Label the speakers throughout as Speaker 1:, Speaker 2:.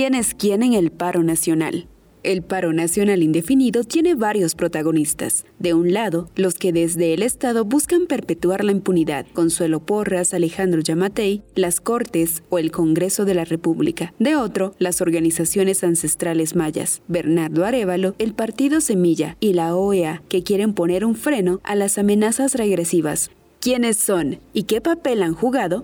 Speaker 1: ¿Quién es quién en el paro nacional? El paro nacional indefinido tiene varios protagonistas. De un lado, los que desde el Estado buscan perpetuar la impunidad, Consuelo Porras, Alejandro Yamatei, las Cortes o el Congreso de la República. De otro, las organizaciones ancestrales mayas, Bernardo Arevalo, el Partido Semilla y la OEA, que quieren poner un freno a las amenazas regresivas. ¿Quiénes son y qué papel han jugado?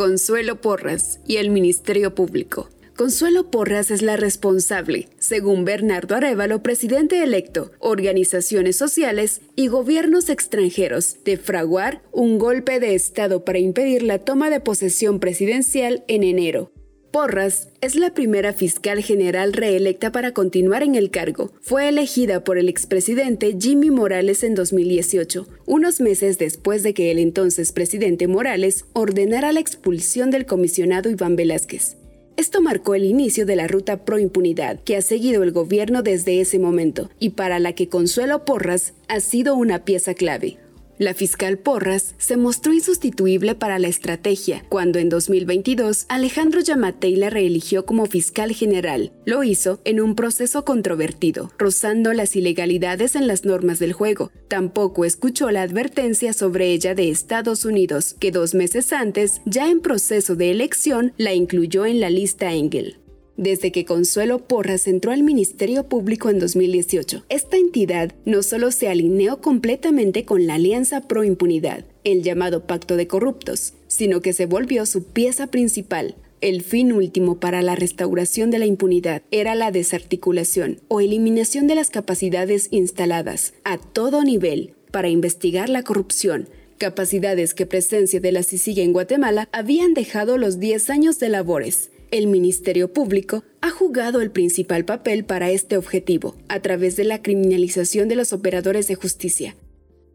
Speaker 1: Consuelo Porras y el Ministerio Público. Consuelo Porras es la responsable, según Bernardo Arevalo, presidente electo, organizaciones sociales y gobiernos extranjeros, de fraguar un golpe de Estado para impedir la toma de posesión presidencial en enero, Porras es la primera fiscal general reelecta para continuar en el cargo. Fue elegida por el expresidente Jimmy Morales en 2018, unos meses después de que el entonces presidente Morales ordenara la expulsión del comisionado Iván Velázquez. Esto marcó el inicio de la ruta pro impunidad que ha seguido el gobierno desde ese momento y para la que Consuelo Porras ha sido una pieza clave. La fiscal Porras se mostró insustituible para la estrategia cuando en 2022 Alejandro Yamatei la reeligió como fiscal general. Lo hizo en un proceso controvertido, rozando las ilegalidades en las normas del juego. Tampoco escuchó la advertencia sobre ella de Estados Unidos, que dos meses antes, ya en proceso de elección, la incluyó en la lista Engel desde que Consuelo Porras entró al Ministerio Público en 2018. Esta entidad no solo se alineó completamente con la Alianza Pro Impunidad, el llamado Pacto de Corruptos, sino que se volvió su pieza principal. El fin último para la restauración de la impunidad era la desarticulación o eliminación de las capacidades instaladas a todo nivel para investigar la corrupción, capacidades que presencia de la CICIG en Guatemala habían dejado los 10 años de labores el Ministerio Público ha jugado el principal papel para este objetivo, a través de la criminalización de los operadores de justicia.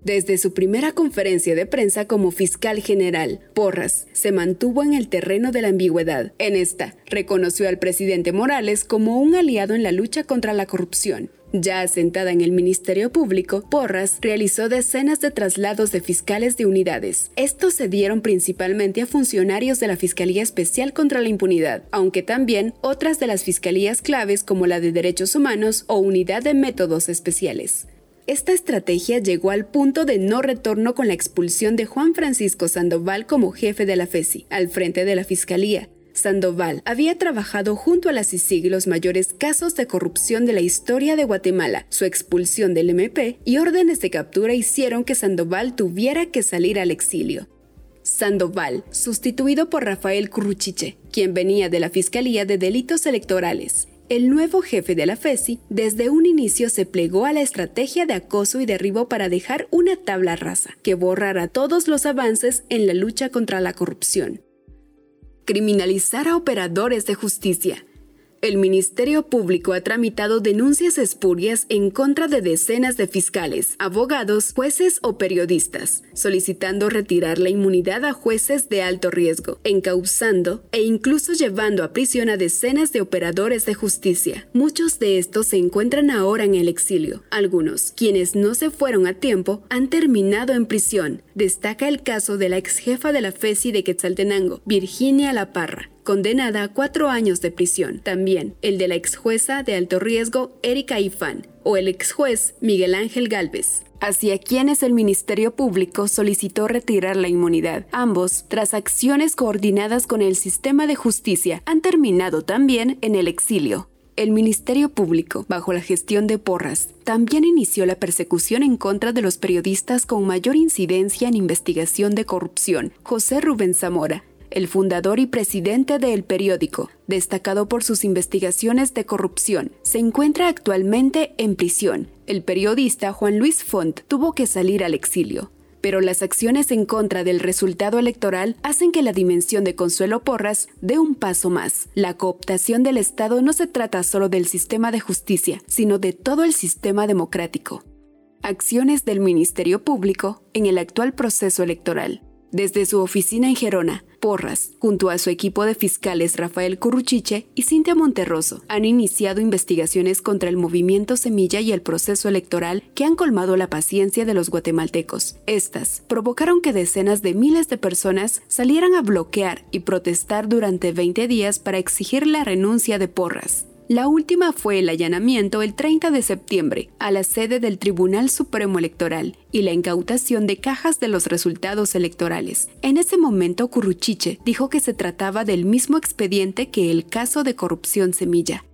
Speaker 1: Desde su primera conferencia de prensa como fiscal general, Porras se mantuvo en el terreno de la ambigüedad. En esta, reconoció al presidente Morales como un aliado en la lucha contra la corrupción ya asentada en el Ministerio Público, Porras realizó decenas de traslados de fiscales de unidades. Estos se dieron principalmente a funcionarios de la Fiscalía Especial contra la Impunidad, aunque también otras de las fiscalías claves como la de Derechos Humanos o Unidad de Métodos Especiales. Esta estrategia llegó al punto de no retorno con la expulsión de Juan Francisco Sandoval como jefe de la FESI, al frente de la Fiscalía, Sandoval había trabajado junto a la CICIG los mayores casos de corrupción de la historia de Guatemala. Su expulsión del MP y órdenes de captura hicieron que Sandoval tuviera que salir al exilio. Sandoval, sustituido por Rafael Curruchiche, quien venía de la Fiscalía de Delitos Electorales. El nuevo jefe de la FESI desde un inicio se plegó a la estrategia de acoso y derribo para dejar una tabla rasa que borrara todos los avances en la lucha contra la corrupción criminalizar a operadores de justicia, el Ministerio Público ha tramitado denuncias espurias en contra de decenas de fiscales, abogados, jueces o periodistas, solicitando retirar la inmunidad a jueces de alto riesgo, encauzando e incluso llevando a prisión a decenas de operadores de justicia. Muchos de estos se encuentran ahora en el exilio. Algunos, quienes no se fueron a tiempo, han terminado en prisión. Destaca el caso de la ex jefa de la FESI de Quetzaltenango, Virginia La Parra, condenada a cuatro años de prisión. También el de la ex jueza de alto riesgo Erika Ifán o el ex juez Miguel Ángel Galvez hacia quienes el Ministerio Público solicitó retirar la inmunidad. Ambos, tras acciones coordinadas con el sistema de justicia, han terminado también en el exilio. El Ministerio Público, bajo la gestión de Porras, también inició la persecución en contra de los periodistas con mayor incidencia en investigación de corrupción, José Rubén Zamora, el fundador y presidente del periódico, destacado por sus investigaciones de corrupción, se encuentra actualmente en prisión. El periodista Juan Luis Font tuvo que salir al exilio. pero las acciones en contra del resultado electoral hacen que la dimensión de Consuelo Porras dé un paso más. La cooptación del Estado no se trata solo del sistema de justicia, sino de todo el sistema democrático. Acciones del Ministerio Público en el actual proceso electoral. Desde su oficina en Gerona, Porras, junto a su equipo de fiscales Rafael Curruchiche y Cintia Monterroso, han iniciado investigaciones contra el movimiento Semilla y el proceso electoral que han colmado la paciencia de los guatemaltecos. Estas provocaron que decenas de miles de personas salieran a bloquear y protestar durante 20 días para exigir la renuncia de Porras. La última fue el allanamiento el 30 de septiembre a la sede del Tribunal Supremo Electoral y la incautación de cajas de los resultados electorales. En ese momento, Curruchiche dijo que se trataba del mismo expediente que el caso de corrupción Semilla.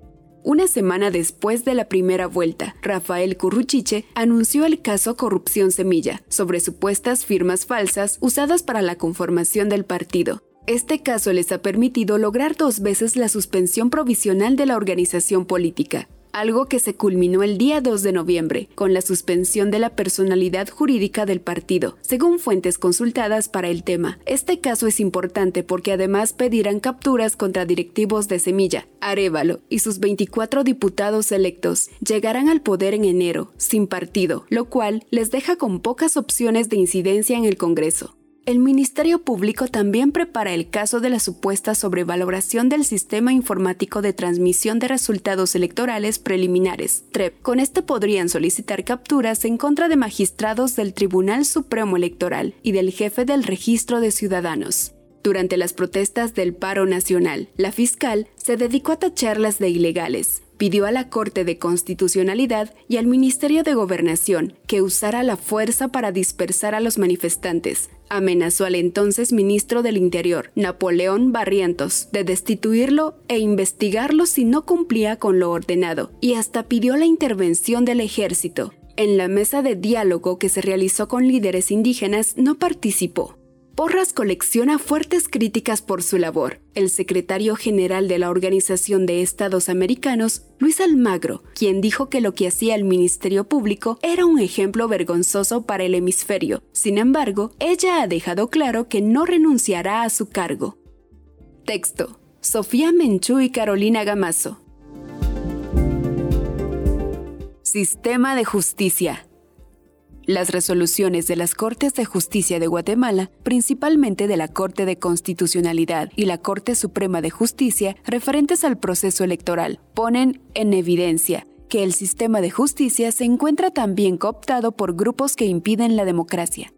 Speaker 1: Una semana después de la primera vuelta, Rafael Curruchiche anunció el caso Corrupción Semilla sobre supuestas firmas falsas usadas para la conformación del partido. Este caso les ha permitido lograr dos veces la suspensión provisional de la organización política, algo que se culminó el día 2 de noviembre con la suspensión de la personalidad jurídica del partido, según fuentes consultadas para el tema. Este caso es importante porque además pedirán capturas contra directivos de Semilla, Arevalo y sus 24 diputados electos. Llegarán al poder en enero, sin partido, lo cual les deja con pocas opciones de incidencia en el Congreso. El Ministerio Público también prepara el caso de la supuesta sobrevaloración del Sistema Informático de Transmisión de Resultados Electorales Preliminares, TREP. Con este podrían solicitar capturas en contra de magistrados del Tribunal Supremo Electoral y del jefe del Registro de Ciudadanos. Durante las protestas del paro nacional, la fiscal se dedicó a tacharlas de ilegales, pidió a la Corte de Constitucionalidad y al Ministerio de Gobernación que usara la fuerza para dispersar a los manifestantes. Amenazó al entonces ministro del Interior, Napoleón Barrientos, de destituirlo e investigarlo si no cumplía con lo ordenado, y hasta pidió la intervención del ejército. En la mesa de diálogo que se realizó con líderes indígenas no participó, Porras colecciona fuertes críticas por su labor. El secretario general de la Organización de Estados Americanos, Luis Almagro, quien dijo que lo que hacía el Ministerio Público era un ejemplo vergonzoso para el hemisferio. Sin embargo, ella ha dejado claro que no renunciará a su cargo. Texto. Sofía Menchú y Carolina Gamazo. Sistema de Justicia. Las resoluciones de las Cortes de Justicia de Guatemala, principalmente de la Corte de Constitucionalidad y la Corte Suprema de Justicia, referentes al proceso electoral, ponen en evidencia que el sistema de justicia se encuentra también cooptado por grupos que impiden la democracia.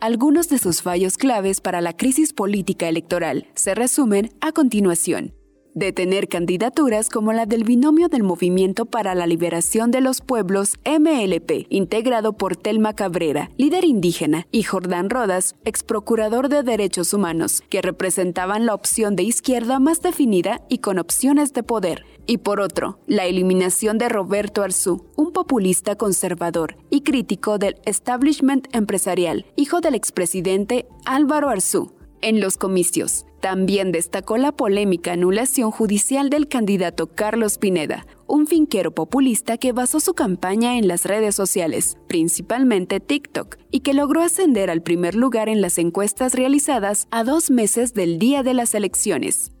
Speaker 1: Algunos de sus fallos claves para la crisis política electoral se resumen a continuación detener candidaturas como la del binomio del Movimiento para la Liberación de los Pueblos MLP, integrado por Telma Cabrera, líder indígena, y Jordán Rodas, ex procurador de derechos humanos, que representaban la opción de izquierda más definida y con opciones de poder. Y por otro, la eliminación de Roberto Arzú, un populista conservador y crítico del establishment empresarial, hijo del expresidente Álvaro Arzú, en los comicios. También destacó la polémica anulación judicial del candidato Carlos Pineda, un finquero populista que basó su campaña en las redes sociales, principalmente TikTok, y que logró ascender al primer lugar en las encuestas realizadas a dos meses del día de las elecciones.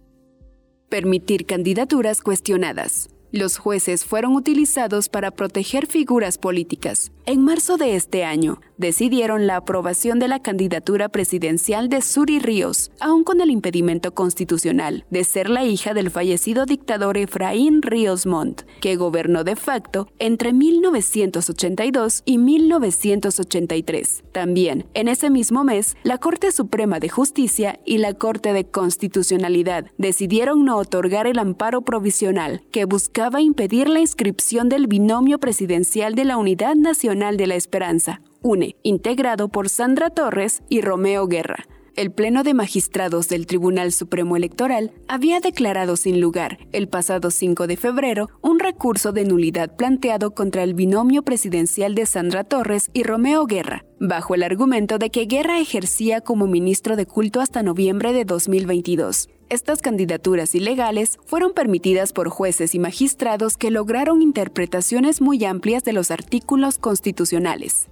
Speaker 1: Permitir candidaturas cuestionadas. Los jueces fueron utilizados para proteger figuras políticas. En marzo de este año, decidieron la aprobación de la candidatura presidencial de Suri Ríos, aun con el impedimento constitucional de ser la hija del fallecido dictador Efraín Ríos Montt, que gobernó de facto entre 1982 y 1983. También, en ese mismo mes, la Corte Suprema de Justicia y la Corte de Constitucionalidad decidieron no otorgar el amparo provisional que buscaba impedir la inscripción del binomio presidencial de la Unidad Nacional de la Esperanza, UNE, integrado por Sandra Torres y Romeo Guerra. El Pleno de Magistrados del Tribunal Supremo Electoral había declarado sin lugar, el pasado 5 de febrero, un recurso de nulidad planteado contra el binomio presidencial de Sandra Torres y Romeo Guerra, bajo el argumento de que Guerra ejercía como ministro de culto hasta noviembre de 2022. Estas candidaturas ilegales fueron permitidas por jueces y magistrados que lograron interpretaciones muy amplias de los artículos constitucionales.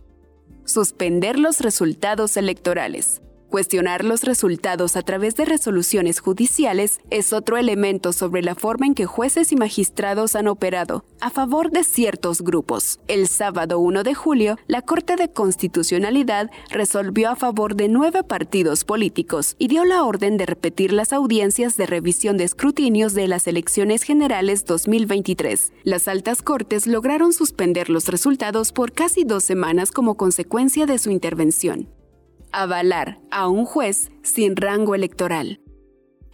Speaker 2: suspender los resultados electorales. Cuestionar los resultados a través de resoluciones judiciales es otro elemento sobre la forma en que jueces y magistrados han operado a favor de ciertos grupos. El sábado 1 de julio, la Corte de Constitucionalidad resolvió a favor de nueve partidos políticos y dio la orden de repetir las audiencias de revisión de escrutinios de las elecciones generales 2023. Las altas cortes lograron suspender los resultados por casi dos semanas como consecuencia de su intervención avalar a un juez sin rango electoral.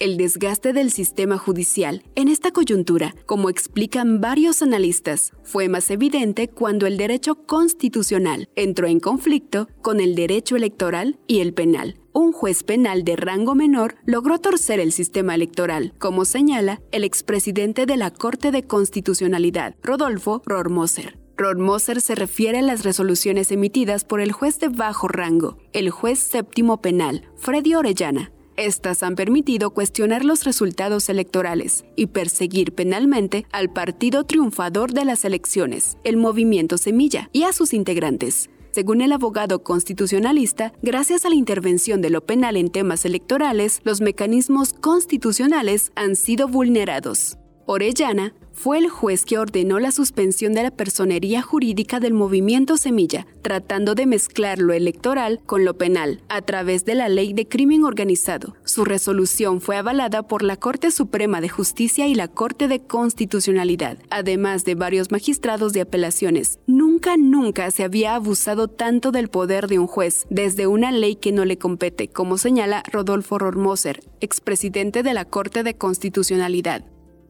Speaker 2: El desgaste del sistema judicial en esta coyuntura, como explican varios analistas, fue más evidente cuando el derecho constitucional entró en conflicto con el derecho electoral y el penal. Un juez penal de rango menor logró torcer el sistema electoral, como señala el expresidente de la Corte de Constitucionalidad, Rodolfo Rormoser. Rod Moser se refiere a las resoluciones emitidas por el juez de bajo rango, el juez séptimo penal, Freddy Orellana. Estas han permitido cuestionar los resultados electorales y perseguir penalmente al partido triunfador de las elecciones, el movimiento Semilla, y a sus integrantes. Según el abogado constitucionalista, gracias a la intervención de lo penal en temas electorales, los mecanismos constitucionales han sido vulnerados. Orellana fue el juez que ordenó la suspensión de la personería jurídica del movimiento Semilla, tratando de mezclar lo electoral con lo penal, a través de la ley de crimen organizado. Su resolución fue avalada por la Corte Suprema de Justicia y la Corte de Constitucionalidad, además de varios magistrados de apelaciones. Nunca, nunca se había abusado tanto del poder de un juez, desde una ley que no le compete, como señala Rodolfo Rormoser, expresidente de la Corte de Constitucionalidad.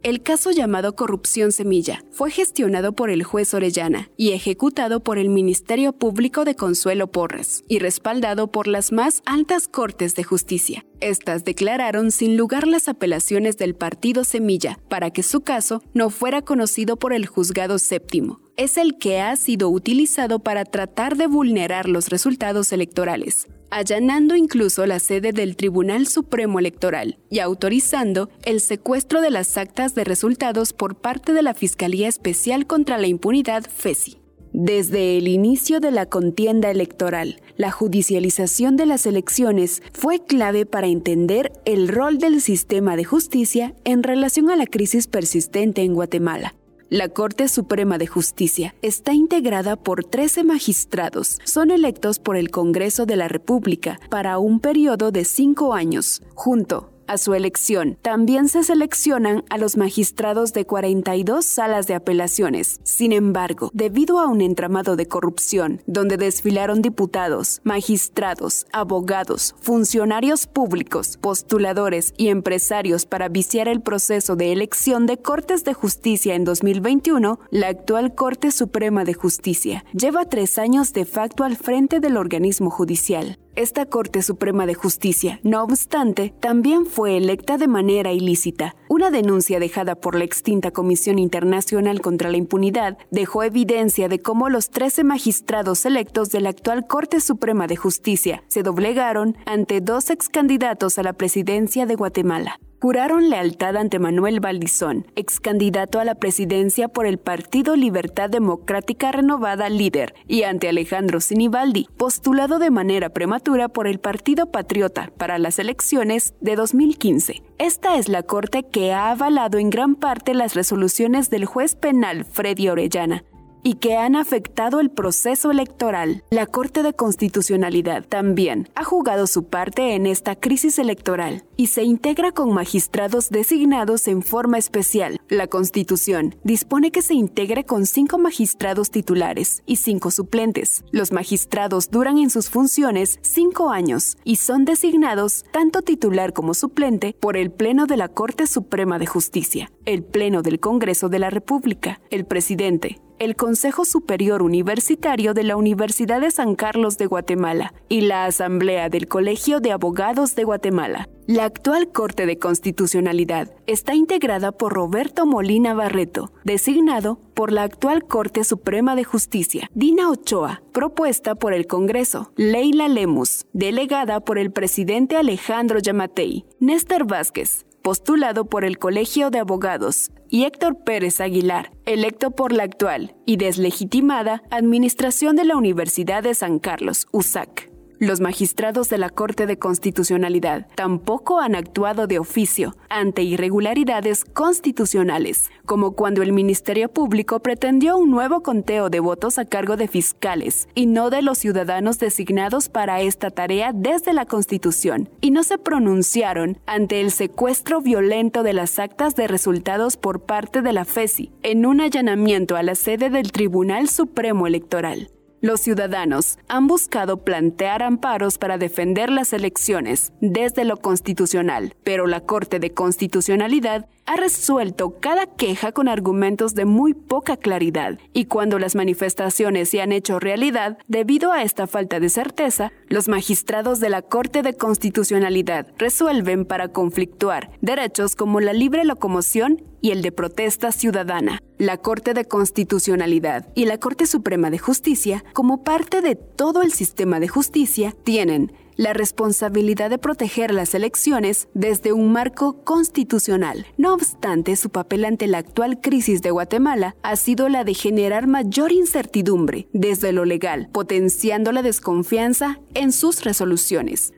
Speaker 2: El caso llamado Corrupción Semilla fue gestionado por el juez Orellana y ejecutado por el Ministerio Público de Consuelo Porras y respaldado por las más altas Cortes de Justicia. Estas declararon sin lugar las apelaciones del partido Semilla para que su caso no fuera conocido por el juzgado séptimo. Es el que ha sido utilizado para tratar de vulnerar los resultados electorales, allanando incluso la sede del Tribunal Supremo Electoral y autorizando el secuestro de las actas de resultados por parte de la Fiscalía Especial contra la Impunidad FESI. Desde el inicio de la contienda electoral, la judicialización de las elecciones fue clave para entender el rol del sistema de justicia en relación a la crisis persistente en Guatemala. La Corte Suprema de Justicia está integrada por 13 magistrados. Son electos por el Congreso de la República para un periodo de cinco años, junto a su elección. También se seleccionan a los magistrados de 42 salas de apelaciones. Sin embargo, debido a un entramado de corrupción, donde desfilaron diputados, magistrados, abogados, funcionarios públicos, postuladores y empresarios para viciar el proceso de elección de Cortes de Justicia en 2021, la actual Corte Suprema de Justicia lleva tres años de facto al frente del organismo judicial. Esta Corte Suprema de Justicia, no obstante, también fue electa de manera ilícita. Una denuncia dejada por la extinta Comisión Internacional contra la Impunidad dejó evidencia de cómo los 13 magistrados electos de la actual Corte Suprema de Justicia se doblegaron ante dos ex candidatos a la presidencia de Guatemala juraron lealtad ante Manuel Valdizón, ex candidato a la presidencia por el Partido Libertad Democrática Renovada líder, y ante Alejandro Sinibaldi, postulado de manera prematura por el Partido Patriota para las elecciones de 2015. Esta es la corte ha avalado en gran parte las resoluciones del juez penal Freddy Orellana, y que han afectado el proceso electoral. La Corte de Constitucionalidad también ha jugado su parte en esta crisis electoral y se integra con magistrados designados en forma especial. La Constitución dispone que se integre con cinco magistrados titulares y cinco suplentes. Los magistrados duran en sus funciones cinco años y son designados tanto titular como suplente por el Pleno de la Corte Suprema de Justicia, el Pleno del Congreso de la República, el presidente, el Consejo Superior Universitario de la Universidad de San Carlos de Guatemala y la Asamblea del Colegio de Abogados de Guatemala. La actual Corte de Constitucionalidad está integrada por Roberto Molina Barreto, designado por la actual Corte Suprema de Justicia, Dina Ochoa, propuesta por el Congreso, Leila Lemus, delegada por el presidente Alejandro Yamatei, Néstor Vázquez, postulado por el Colegio de Abogados, y Héctor Pérez Aguilar, electo por la actual y deslegitimada Administración de la Universidad de San Carlos, USAC. Los magistrados de la Corte de Constitucionalidad tampoco han actuado de oficio ante irregularidades constitucionales, como cuando el Ministerio Público pretendió un nuevo conteo de votos a cargo de fiscales y no de los ciudadanos designados para esta tarea desde la Constitución, y no se pronunciaron ante el secuestro violento de las actas de resultados por parte de la FESI en un allanamiento a la sede del Tribunal Supremo Electoral. Los ciudadanos han buscado plantear amparos para defender las elecciones desde lo constitucional, pero la Corte de Constitucionalidad ha resuelto cada queja con argumentos de muy poca claridad y cuando las manifestaciones se han hecho realidad, debido a esta falta de certeza, los magistrados de la Corte de Constitucionalidad resuelven para conflictuar derechos como la libre locomoción y el de protesta ciudadana. La Corte de Constitucionalidad y la Corte Suprema de Justicia, como parte de todo el sistema de justicia, tienen la responsabilidad de proteger las elecciones desde un marco constitucional. No obstante, su papel ante la actual crisis de Guatemala ha sido la de generar mayor incertidumbre desde lo legal, potenciando la desconfianza en sus resoluciones.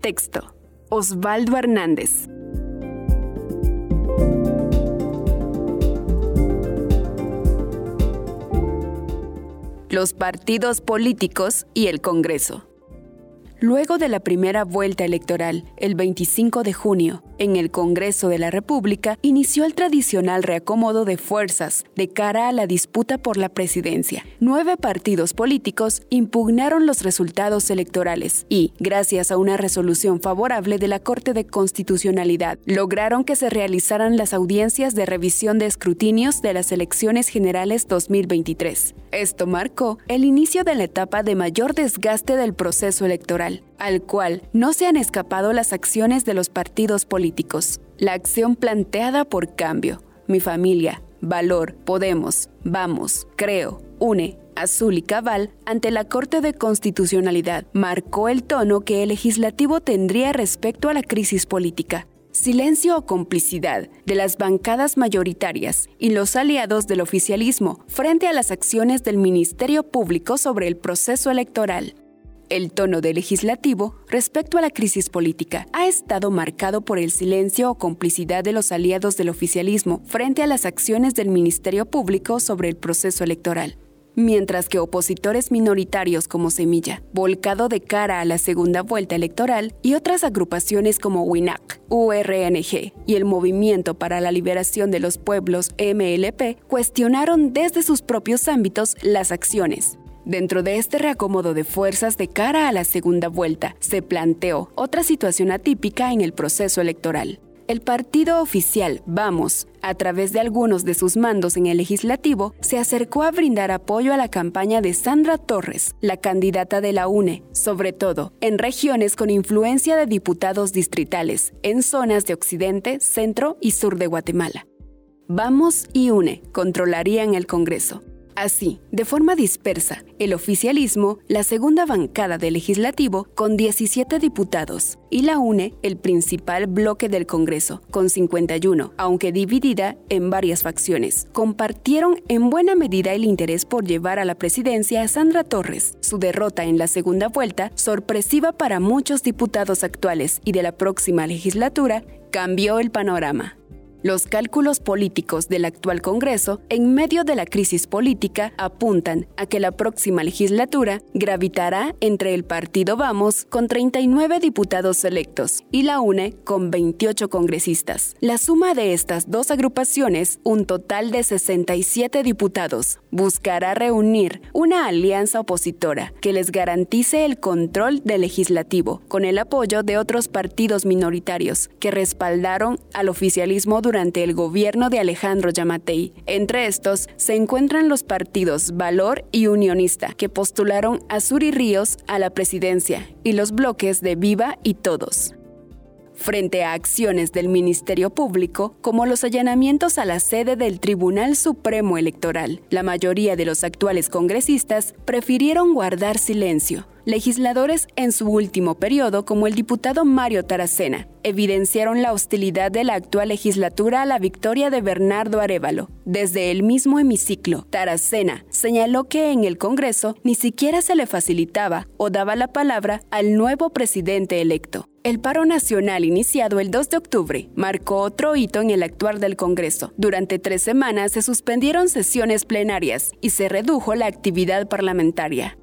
Speaker 2: Texto. Osvaldo Hernández. Los partidos políticos y el Congreso. Luego de la primera vuelta electoral, el 25 de junio, en el Congreso de la República inició el tradicional reacomodo de fuerzas de cara a la disputa por la presidencia. Nueve partidos políticos impugnaron los resultados electorales y, gracias a una resolución favorable de la Corte de Constitucionalidad, lograron que se realizaran las audiencias de revisión de escrutinios de las elecciones generales 2023. Esto marcó el inicio de la etapa de mayor desgaste del proceso electoral al cual no se han escapado las acciones de los partidos políticos. La acción planteada por cambio, mi familia, valor, podemos, vamos, creo, une, azul y cabal ante la Corte de Constitucionalidad marcó el tono que el legislativo tendría respecto a la crisis política. Silencio o complicidad de las bancadas mayoritarias y los aliados del oficialismo frente a las acciones del Ministerio Público sobre el proceso electoral. El tono del legislativo respecto a la crisis política ha estado marcado por el silencio o complicidad de los aliados del oficialismo frente a las acciones del Ministerio Público sobre el proceso electoral. Mientras que opositores minoritarios como Semilla, volcado de cara a la segunda vuelta electoral, y otras agrupaciones como WINAC, URNG y el Movimiento para la Liberación de los Pueblos MLP cuestionaron desde sus propios ámbitos las acciones, Dentro de este reacomodo de fuerzas de cara a la segunda vuelta, se planteó otra situación atípica en el proceso electoral. El partido oficial Vamos, a través de algunos de sus mandos en el legislativo, se acercó a brindar apoyo a la campaña de Sandra Torres, la candidata de la UNE, sobre todo en regiones con influencia de diputados distritales, en zonas de occidente, centro y sur de Guatemala. Vamos y UNE controlarían el Congreso. Así, de forma dispersa, el oficialismo, la segunda bancada del legislativo, con 17 diputados, y la UNE, el principal bloque del Congreso, con 51, aunque dividida en varias facciones, compartieron en buena medida el interés por llevar a la presidencia a Sandra Torres. Su derrota en la segunda vuelta, sorpresiva para muchos diputados actuales y de la próxima legislatura, cambió el panorama. Los cálculos políticos del actual Congreso, en medio de la crisis política, apuntan a que la próxima legislatura gravitará entre el Partido Vamos con 39 diputados electos y la UNE con 28 congresistas. La suma de estas dos agrupaciones, un total de 67 diputados, buscará reunir una alianza opositora que les garantice el control del legislativo, con el apoyo de otros partidos minoritarios que respaldaron al oficialismo durante durante el gobierno de Alejandro Yamatei. Entre estos se encuentran los partidos Valor y Unionista, que postularon a Suri Ríos a la presidencia, y los bloques de Viva y Todos.
Speaker 1: frente a acciones del Ministerio Público como los allanamientos a la sede del Tribunal Supremo Electoral. La mayoría de los actuales congresistas prefirieron guardar silencio. Legisladores en su último periodo, como el diputado Mario Taracena, evidenciaron la hostilidad de la actual legislatura a la victoria de Bernardo Arevalo. Desde el mismo hemiciclo, Taracena señaló que en el Congreso ni siquiera se le facilitaba o daba la palabra al nuevo presidente electo. El paro nacional iniciado el 2 de octubre marcó otro hito en el actuar del Congreso. Durante tres semanas se suspendieron sesiones plenarias y se redujo la actividad parlamentaria.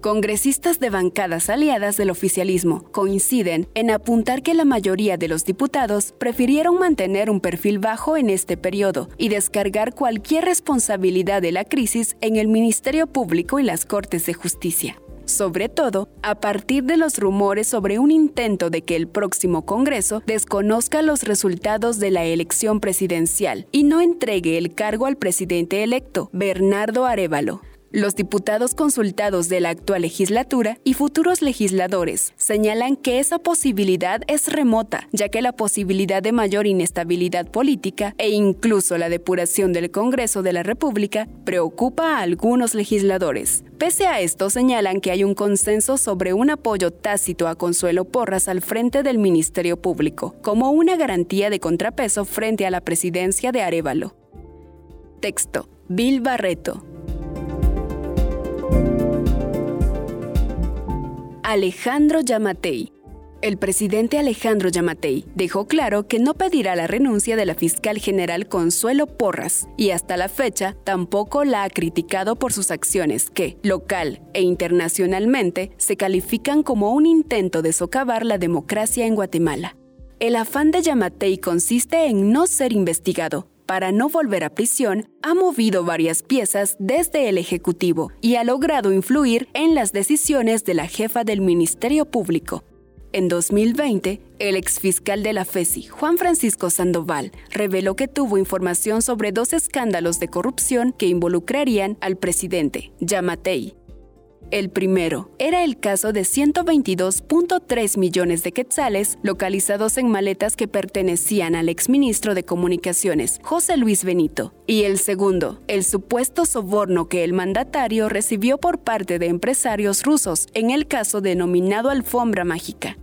Speaker 1: Congresistas de bancadas aliadas del oficialismo coinciden en apuntar que la mayoría de los diputados prefirieron mantener un perfil bajo en este periodo y descargar cualquier responsabilidad de la crisis en el Ministerio Público y las Cortes de Justicia sobre todo a partir de los rumores sobre un intento de que el próximo Congreso desconozca los resultados de la elección presidencial y no entregue el cargo al presidente electo, Bernardo Arevalo. Los diputados consultados de la actual legislatura y futuros legisladores señalan que esa posibilidad es remota, ya que la posibilidad de mayor inestabilidad política e incluso la depuración del Congreso de la República preocupa a algunos legisladores. Pese a esto, señalan que hay un consenso sobre un apoyo tácito a Consuelo Porras al frente del Ministerio Público, como una garantía de contrapeso frente a la presidencia de Arevalo. Texto. Bill Barreto. Alejandro Yamatei. El presidente Alejandro Yamatei dejó claro que no pedirá la renuncia de la fiscal general Consuelo Porras y hasta la fecha tampoco la ha criticado por sus acciones que, local e internacionalmente, se califican como un intento de socavar la democracia en Guatemala. El afán de Yamatei consiste en no ser investigado, para no volver a prisión, ha movido varias piezas desde el Ejecutivo y ha logrado influir en las decisiones de la jefa del Ministerio Público. En 2020, el exfiscal de la FESI, Juan Francisco Sandoval, reveló que tuvo información sobre dos escándalos de corrupción que involucrarían al presidente, Yamatei, el primero era el caso de 122.3 millones de quetzales localizados en maletas que pertenecían al exministro de Comunicaciones, José Luis Benito. Y el segundo, el supuesto soborno que el mandatario recibió por parte de empresarios rusos en el caso denominado Alfombra Mágica.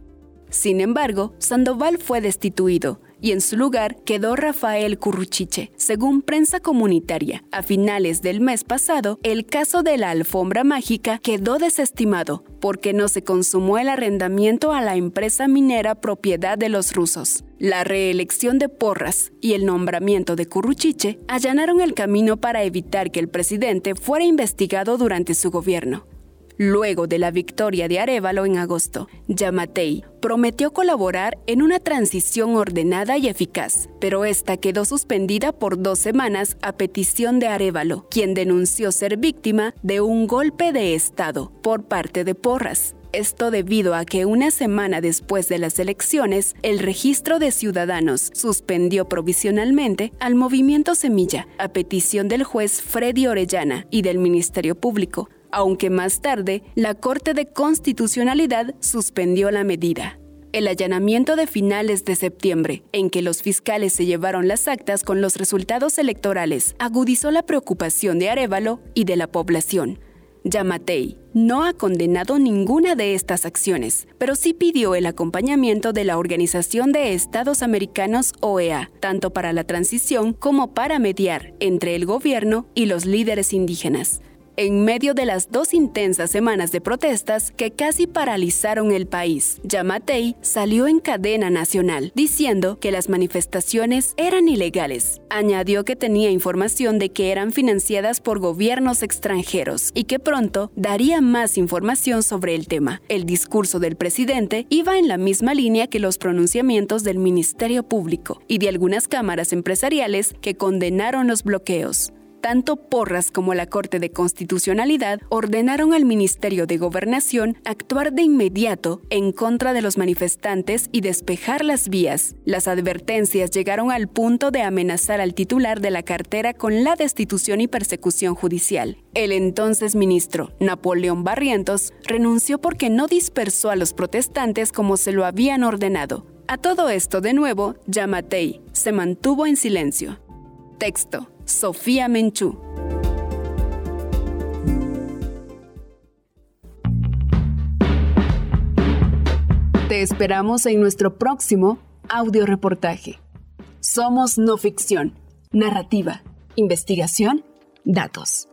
Speaker 1: Sin embargo, Sandoval fue destituido y en su lugar quedó Rafael Curruchiche. Según prensa comunitaria, a finales del mes pasado, el caso de la alfombra mágica quedó desestimado porque no se consumó el arrendamiento a la empresa minera propiedad de los rusos. La reelección de Porras y el nombramiento de Curruchiche allanaron el camino para evitar que el presidente fuera investigado durante su gobierno. Luego de la victoria de Arevalo en agosto, Yamatei prometió colaborar en una transición ordenada y eficaz, pero esta quedó suspendida por dos semanas a petición de Arevalo, quien denunció ser víctima de un golpe de Estado por parte de Porras. Esto debido a que una semana después de las elecciones, el registro de ciudadanos suspendió provisionalmente al movimiento Semilla a petición del juez Freddy Orellana y del Ministerio Público, aunque más tarde la Corte de Constitucionalidad suspendió la medida. El allanamiento de finales de septiembre, en que los fiscales se llevaron las actas con los resultados electorales, agudizó la preocupación de Arevalo y de la población. Yamatei no ha condenado ninguna de estas acciones, pero sí pidió el acompañamiento de la Organización de Estados Americanos OEA, tanto para la transición como para mediar entre el gobierno y los líderes indígenas en medio de las dos intensas semanas de protestas que casi paralizaron el país. Yamatei salió en cadena nacional diciendo que las manifestaciones eran ilegales. Añadió que tenía información de que eran financiadas por gobiernos extranjeros y que pronto daría más información sobre el tema. El discurso del presidente iba en la misma línea que los pronunciamientos del Ministerio Público y de algunas cámaras empresariales que condenaron los bloqueos tanto Porras como la Corte de Constitucionalidad ordenaron al Ministerio de Gobernación actuar de inmediato en contra de los manifestantes y despejar las vías. Las advertencias llegaron al punto de amenazar al titular de la cartera con la destitución y persecución judicial. El entonces ministro, Napoleón Barrientos, renunció porque no dispersó a los protestantes como se lo habían ordenado
Speaker 2: A todo esto, de nuevo, Yamatei se mantuvo en silencio. Texto, Sofía Menchú. Te esperamos en nuestro próximo audio reportaje. Somos no ficción, narrativa, investigación, datos.